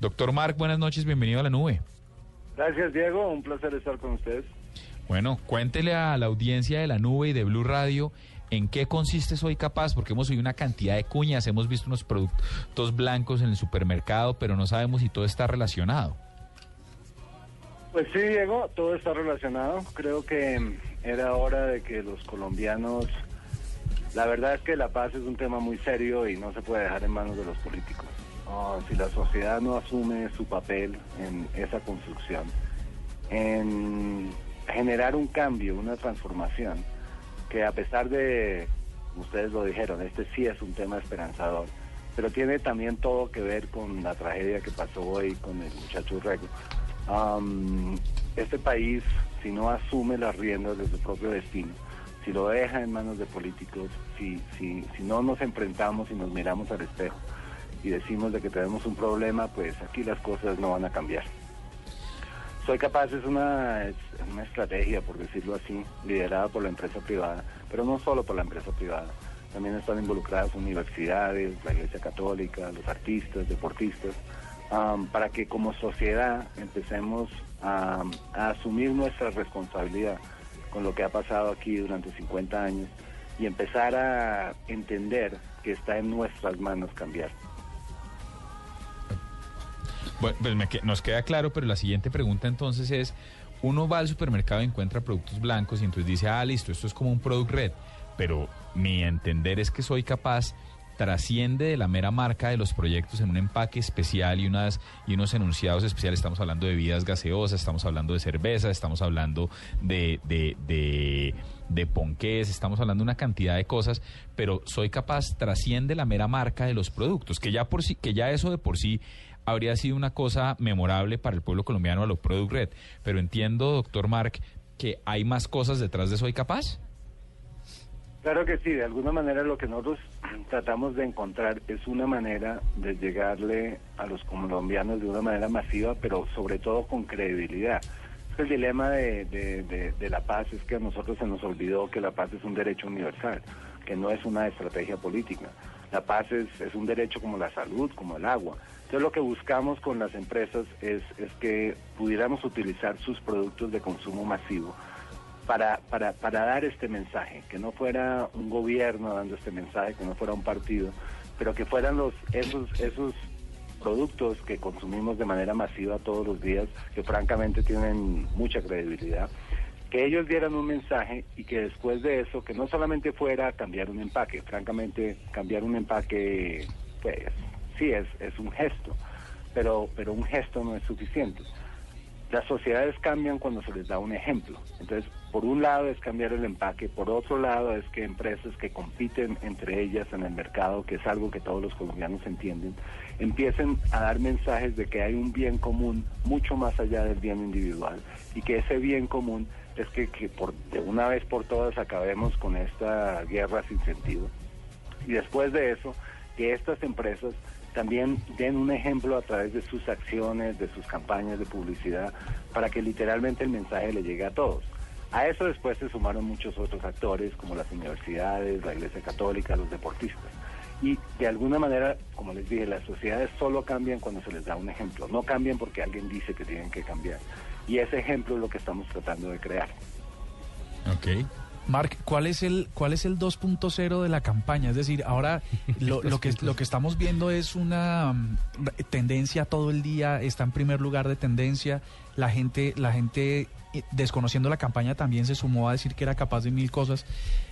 Doctor Marc, buenas noches, bienvenido a la nube. Gracias, Diego, un placer estar con ustedes. Bueno, cuéntele a la audiencia de la nube y de Blue Radio en qué consiste Soy Capaz, porque hemos oído una cantidad de cuñas, hemos visto unos productos blancos en el supermercado, pero no sabemos si todo está relacionado. Pues sí, Diego, todo está relacionado. Creo que era hora de que los colombianos... La verdad es que la paz es un tema muy serio y no se puede dejar en manos de los políticos. Si la sociedad no asume su papel en esa construcción, en generar un cambio, una transformación, que a pesar de, ustedes lo dijeron, este sí es un tema esperanzador, pero tiene también todo que ver con la tragedia que pasó hoy con el muchacho Rego. este país, si no asume las riendas de su propio destino, si lo deja en manos de políticos, si, si no nos enfrentamos y nos miramos al espejo y decimos de que tenemos un problema, pues aquí las cosas no van a cambiar. Soy capaz es una, una estrategia, por decirlo así, liderada por la empresa privada, pero no solo por la empresa privada. También están involucradas universidades, la Iglesia Católica, los artistas, deportistas, para que como sociedad empecemos a, a asumir nuestra responsabilidad con lo que ha pasado aquí durante 50 años y empezar a entender que está en nuestras manos cambiar. Bueno, pues nos queda claro, pero la siguiente pregunta entonces es, uno va al supermercado y encuentra productos blancos y entonces dice, ah, listo, esto es como un product red, pero mi entender es que soy capaz trasciende de la mera marca de los proyectos en un empaque especial y unas y unos enunciados especiales. Estamos hablando de bebidas gaseosas, estamos hablando de cerveza, estamos hablando de, de, de, de estamos hablando de una cantidad de cosas, pero soy capaz trasciende la mera marca de los productos, que ya por sí, que ya eso de por sí habría sido una cosa memorable para el pueblo colombiano a lo Product Red. Pero entiendo, doctor Mark, que hay más cosas detrás de Soy Capaz. Claro que sí, de alguna manera lo que nosotros tratamos de encontrar es una manera de llegarle a los colombianos de una manera masiva, pero sobre todo con credibilidad. El dilema de, de, la paz es que a nosotros se nos olvidó que la paz es un derecho universal, que no es una estrategia política. La paz es, es un derecho como la salud, como el agua. Entonces lo que buscamos con las empresas es, es que pudiéramos utilizar sus productos de consumo masivo para, para, para dar este mensaje, que no fuera un gobierno dando este mensaje, que no fuera un partido, pero que fueran los esos, esos productos que consumimos de manera masiva todos los días, que francamente tienen mucha credibilidad, que ellos dieran un mensaje y que después de eso, que no solamente fuera cambiar un empaque, francamente cambiar un empaque, pues sí es, es un gesto, pero, pero un gesto no es suficiente. Las sociedades cambian cuando se les da un ejemplo. Entonces, por un lado es cambiar el empaque, por otro lado es que empresas que compiten entre ellas en el mercado, que es algo que todos los colombianos entienden, empiecen a dar mensajes de que hay un bien común mucho más allá del bien individual y que ese bien común es que, que por, de una vez por todas acabemos con esta guerra sin sentido. Y después de eso, que estas empresas también den un ejemplo a través de sus acciones, de sus campañas de publicidad, para que literalmente el mensaje le llegue a todos. A eso después se sumaron muchos otros actores, como las universidades, la Iglesia Católica, los deportistas. Y de alguna manera, como les dije, las sociedades solo cambian cuando se les da un ejemplo, no cambian porque alguien dice que tienen que cambiar. Y ese ejemplo es lo que estamos tratando de crear. Ok. Mark, ¿cuál es el cuál es el 2.0 de la campaña? Es decir, ahora lo, lo, que lo que estamos viendo es una mm, tendencia todo el día, está en primer lugar de tendencia. La gente la gente eh, desconociendo la campaña también se sumó a decir que era capaz de mil cosas.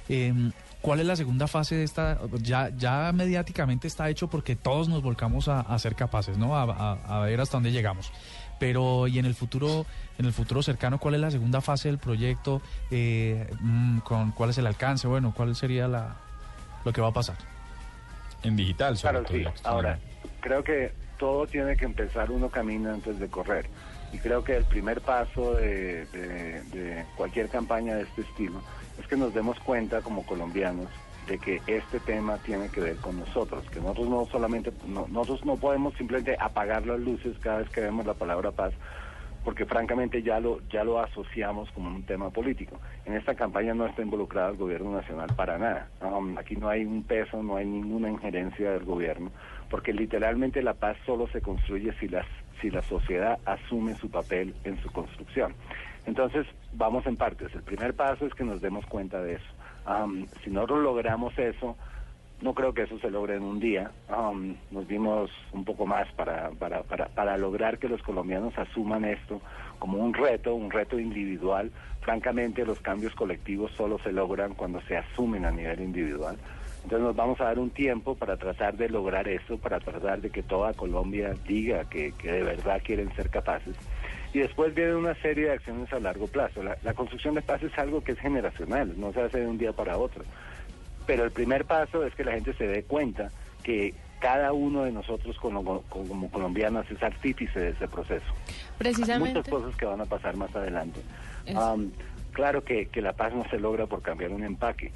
Em, ¿Cuál es la segunda fase de esta? Ya, ya mediáticamente está hecho porque todos nos volcamos a, ser capaces, ¿no? A, ver hasta dónde llegamos. Pero y en el futuro, en el futuro cercano, ¿cuál es la segunda fase del proyecto? Eh, mm, con cuál es el alcance, bueno, cuál sería la lo que va a pasar. En digital, sobre claro, sí. Ahora, creo que todo tiene que empezar uno camino antes de correr. Y creo que el primer paso de, cualquier campaña de este estilo es que nos demos cuenta como colombianos de que este tema tiene que ver con nosotros, que nosotros no solamente, nosotros no podemos simplemente apagar las luces cada vez que vemos la palabra paz, porque francamente ya lo, ya lo asociamos como un tema político. En esta campaña no está involucrado el gobierno nacional para nada. aquí no hay un peso, no hay ninguna injerencia del gobierno porque literalmente la paz solo se construye si las si la sociedad asume su papel en su construcción. Entonces, vamos en partes. El primer paso es que nos demos cuenta de eso. si nosotros logramos eso, no creo que eso se logre en un día. nos dimos un poco más para, para, para, para lograr que los colombianos asuman esto como un reto, un reto individual. Francamente, los cambios colectivos solo se logran cuando se asumen a nivel individual. Entonces nos vamos a dar un tiempo para tratar de lograr eso, para tratar de que toda Colombia diga que, que de verdad quieren ser capaces. Y después viene una serie de acciones a largo plazo. La, construcción de paz es algo que es generacional, no se hace de un día para otro. Pero el primer paso es que la gente se dé cuenta que cada uno de nosotros como, como colombianos es artífice de ese proceso. Precisamente. Hay muchas cosas que van a pasar más adelante. Claro que, que, la paz no se logra por cambiar un empaque,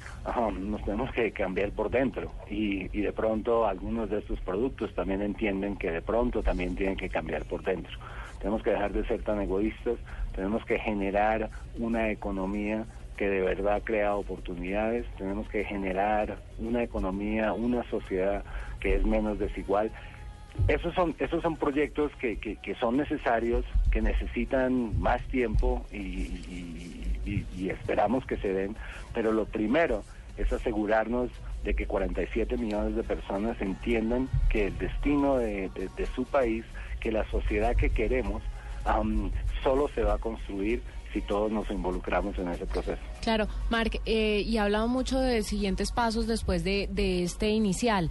nos tenemos que cambiar por dentro y, y de pronto algunos de estos productos también entienden que de pronto también tienen que cambiar por dentro. Tenemos que dejar de ser tan egoístas, tenemos que generar una economía que de verdad crea oportunidades, tenemos que generar una economía, una sociedad que es menos desigual. Esos son, esos son proyectos que, que, son necesarios, que necesitan más tiempo y, esperamos que se den, pero lo primero es asegurarnos de que 47 millones de personas entiendan que el destino de, su país, que la sociedad que queremos, solo se va a construir si todos nos involucramos en ese proceso. Claro, Mark, eh, y hablado mucho de siguientes pasos después de, de este inicial.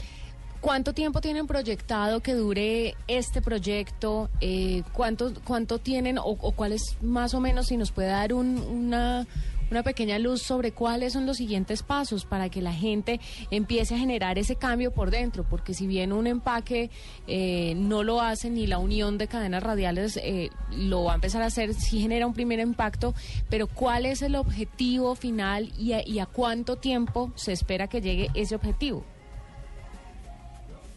¿Cuánto tiempo tienen proyectado que dure este proyecto? Eh, ¿cuánto, ¿Cuánto tienen o, o cuál es más o menos, si nos puede dar una, una pequeña luz sobre cuáles son los siguientes pasos para que la gente empiece a generar ese cambio por dentro, porque si bien un empaque eh, no lo hace ni la unión de cadenas radiales eh, lo va a empezar a hacer, sí genera un primer impacto, pero ¿cuál es el objetivo final y y a cuánto tiempo se espera que llegue ese objetivo?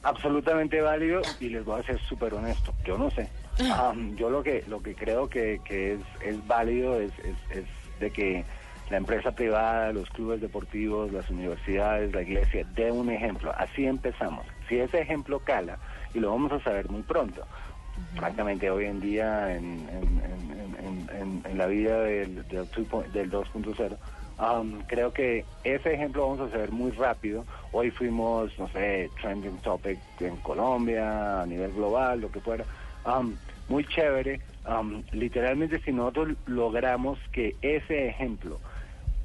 absolutamente válido y les voy a ser súper honesto. Yo no sé. Um, yo lo que lo que creo que, que es, es válido es, es, de que la empresa privada, los clubes deportivos, las universidades, la iglesia, dé un ejemplo. Así empezamos. Si ese ejemplo cala, y lo vamos a saber muy pronto, uh -huh. francamente hoy en día en, en, en, en la vida del, del 2.0, Um, creo que ese ejemplo vamos a hacer muy rápido. Hoy fuimos, no sé, trending topic en Colombia, a nivel global, lo que fuera. Um, muy chévere. Um, literalmente, si nosotros logramos que ese ejemplo,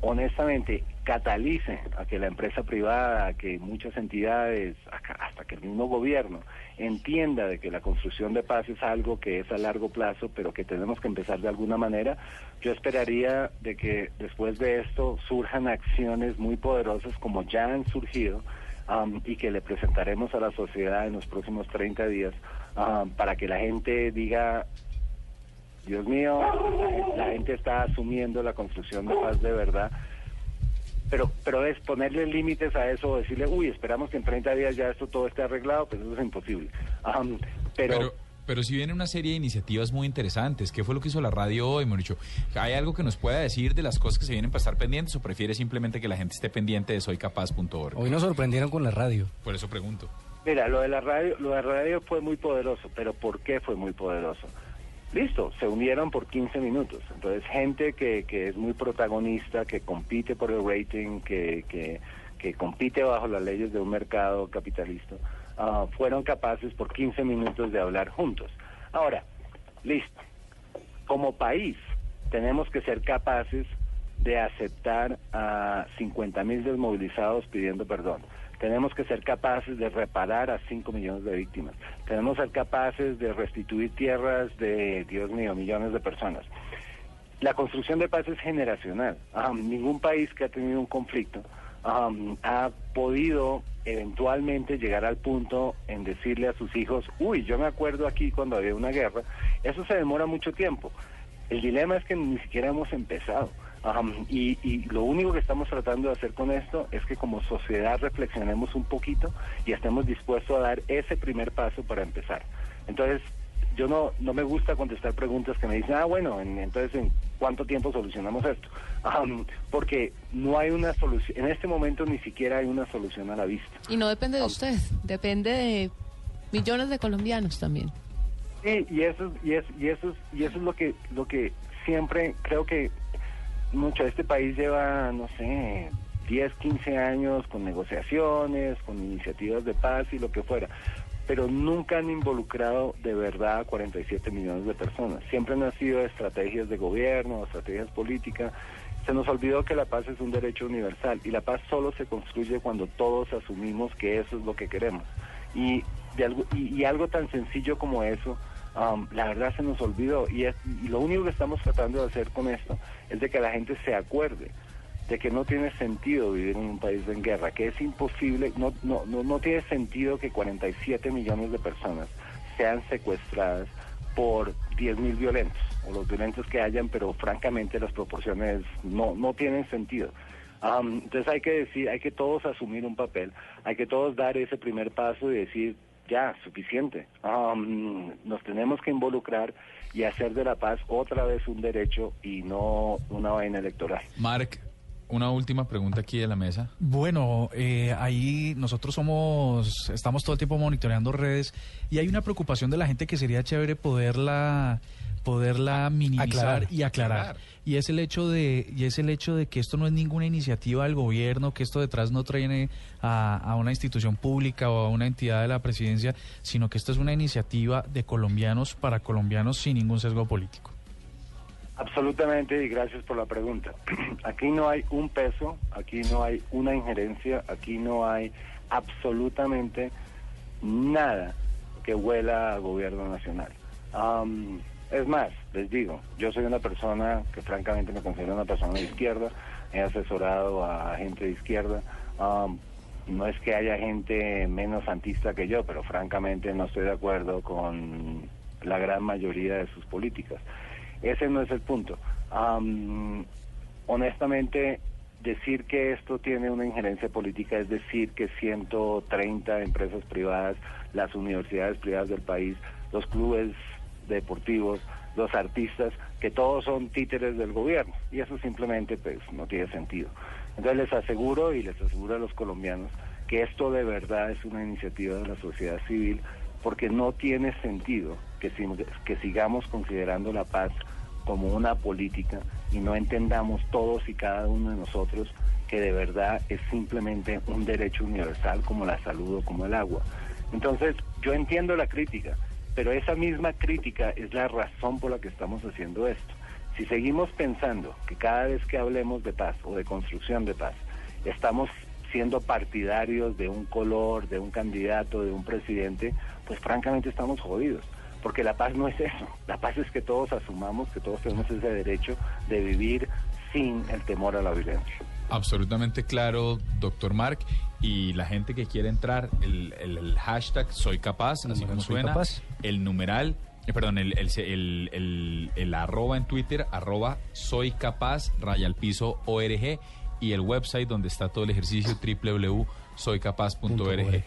honestamente, catalice a que la empresa privada, a que muchas entidades, hasta que el mismo gobierno entienda de que la construcción de paz es algo que es a largo plazo, pero que tenemos que empezar de alguna manera, yo esperaría de que después de esto surjan acciones muy poderosas como ya han surgido um, y que le presentaremos a la sociedad en los próximos 30 días um, para que la gente diga, Dios mío, la gente está asumiendo la construcción de paz de verdad pero pero es ponerle límites a eso decirle, uy, esperamos que en 30 días ya esto todo esté arreglado, pues eso es imposible. pero, pero, si viene una serie de iniciativas muy interesantes, ¿qué fue lo que hizo la radio hoy, Mauricio? ¿Hay algo que nos pueda decir de las cosas que se vienen para estar pendientes o prefiere simplemente que la gente esté pendiente de soycapaz.org? Hoy nos sorprendieron con la radio. Por eso pregunto. Mira, lo de la radio, lo de la radio fue muy poderoso, pero ¿por qué fue muy poderoso? Listo, se unieron por 15 minutos. Entonces, gente que, que es muy protagonista, que compite por el rating, que, que, compite bajo las leyes de un mercado capitalista, ah, fueron capaces por 15 minutos de hablar juntos. Ahora, listo. Como país, tenemos que ser capaces de aceptar a 50 mil desmovilizados pidiendo perdón. Tenemos que ser capaces de reparar a 5 millones de víctimas. Tenemos que ser capaces de restituir tierras de, Dios mío, millones de personas. La construcción de paz es generacional. ningún país que ha tenido un conflicto ha podido eventualmente llegar al punto en decirle a sus hijos, uy, yo me acuerdo aquí cuando había una guerra. Eso se demora mucho tiempo. El dilema es que ni siquiera hemos empezado y, lo único que estamos tratando de hacer con esto es que como sociedad reflexionemos un poquito y estemos dispuestos a dar ese primer paso para empezar. Entonces, yo no, no me gusta contestar preguntas que me dicen, ah, bueno, entonces, ¿en cuánto tiempo solucionamos esto? porque no hay una solución, en este momento ni siquiera hay una solución a la vista. Y no depende de usted, depende de millones de colombianos también. Sí, y eso, y eso, y eso, y eso es lo que, lo que siempre creo que mucho este país lleva, no sé, 10, 15 años con negociaciones, con iniciativas de paz y lo que fuera, pero nunca han involucrado de verdad a 47 millones de personas. Siempre han sido estrategias de gobierno, estrategias políticas. Se nos olvidó que la paz es un derecho universal y la paz solo se construye cuando todos asumimos que eso es lo que queremos. Y, de algo, y, algo tan sencillo como eso, um, la verdad se nos olvidó. Y, y lo único que estamos tratando de hacer con esto es de que la gente se acuerde de que no tiene sentido vivir en un país en guerra, que es imposible, no, no, no, no tiene sentido que 47 millones de personas sean secuestradas por 10 mil violentos, o los violentos que hayan, pero francamente las proporciones no, no tienen sentido. entonces hay que decir, hay que todos asumir un papel, hay que todos dar ese primer paso y decir, ya, suficiente. nos tenemos que involucrar y hacer de la paz otra vez un derecho y no una vaina electoral. Mark, una última pregunta aquí de la mesa. Bueno, eh, ahí nosotros somos, estamos todo el tiempo monitoreando redes y hay una preocupación de la gente que sería chévere poderla poderla minimizar y aclarar. Y es el hecho de y es el hecho de que esto no es ninguna iniciativa del gobierno, que esto detrás no trae a, a una institución pública o a una entidad de la presidencia, sino que esto es una iniciativa de colombianos para colombianos sin ningún sesgo político. Absolutamente, y gracias por la pregunta. Aquí no hay un peso, aquí no hay una injerencia, aquí no hay absolutamente nada que huela a gobierno nacional. Es más, les digo, yo soy una persona que francamente me considero una persona de izquierda, he asesorado a gente de izquierda. no es que haya gente menos santista que yo, pero francamente no estoy de acuerdo con la gran mayoría de sus políticas. Ese no es el punto. honestamente, decir que esto tiene una injerencia política es decir que 130 empresas privadas, las universidades privadas del país, los clubes deportivos, los artistas, que todos son títeres del gobierno. Y eso simplemente pues no tiene sentido. Entonces les aseguro y les aseguro a los colombianos que esto de verdad es una iniciativa de la sociedad civil porque no tiene sentido que, que sigamos considerando la paz como una política y no entendamos todos y cada uno de nosotros que de verdad es simplemente un derecho universal como la salud o como el agua. Entonces, yo entiendo la crítica, pero esa misma crítica es la razón por la que estamos haciendo esto. Si seguimos pensando que cada vez que hablemos de paz o de construcción de paz, estamos siendo partidarios de un color, de un candidato, de un presidente, pues francamente estamos jodidos porque la paz no es eso. La paz es que todos asumamos que todos tenemos ese derecho de vivir sin el temor a la violencia. Absolutamente claro, doctor Mark. Y la gente que quiere entrar, el, hashtag soy capaz, así como suena, el numeral, eh, perdón, el, el, el, arroba en Twitter, arroba soy capaz, raya al piso ORG, y el website donde está todo el ejercicio, www.soycapaz.org.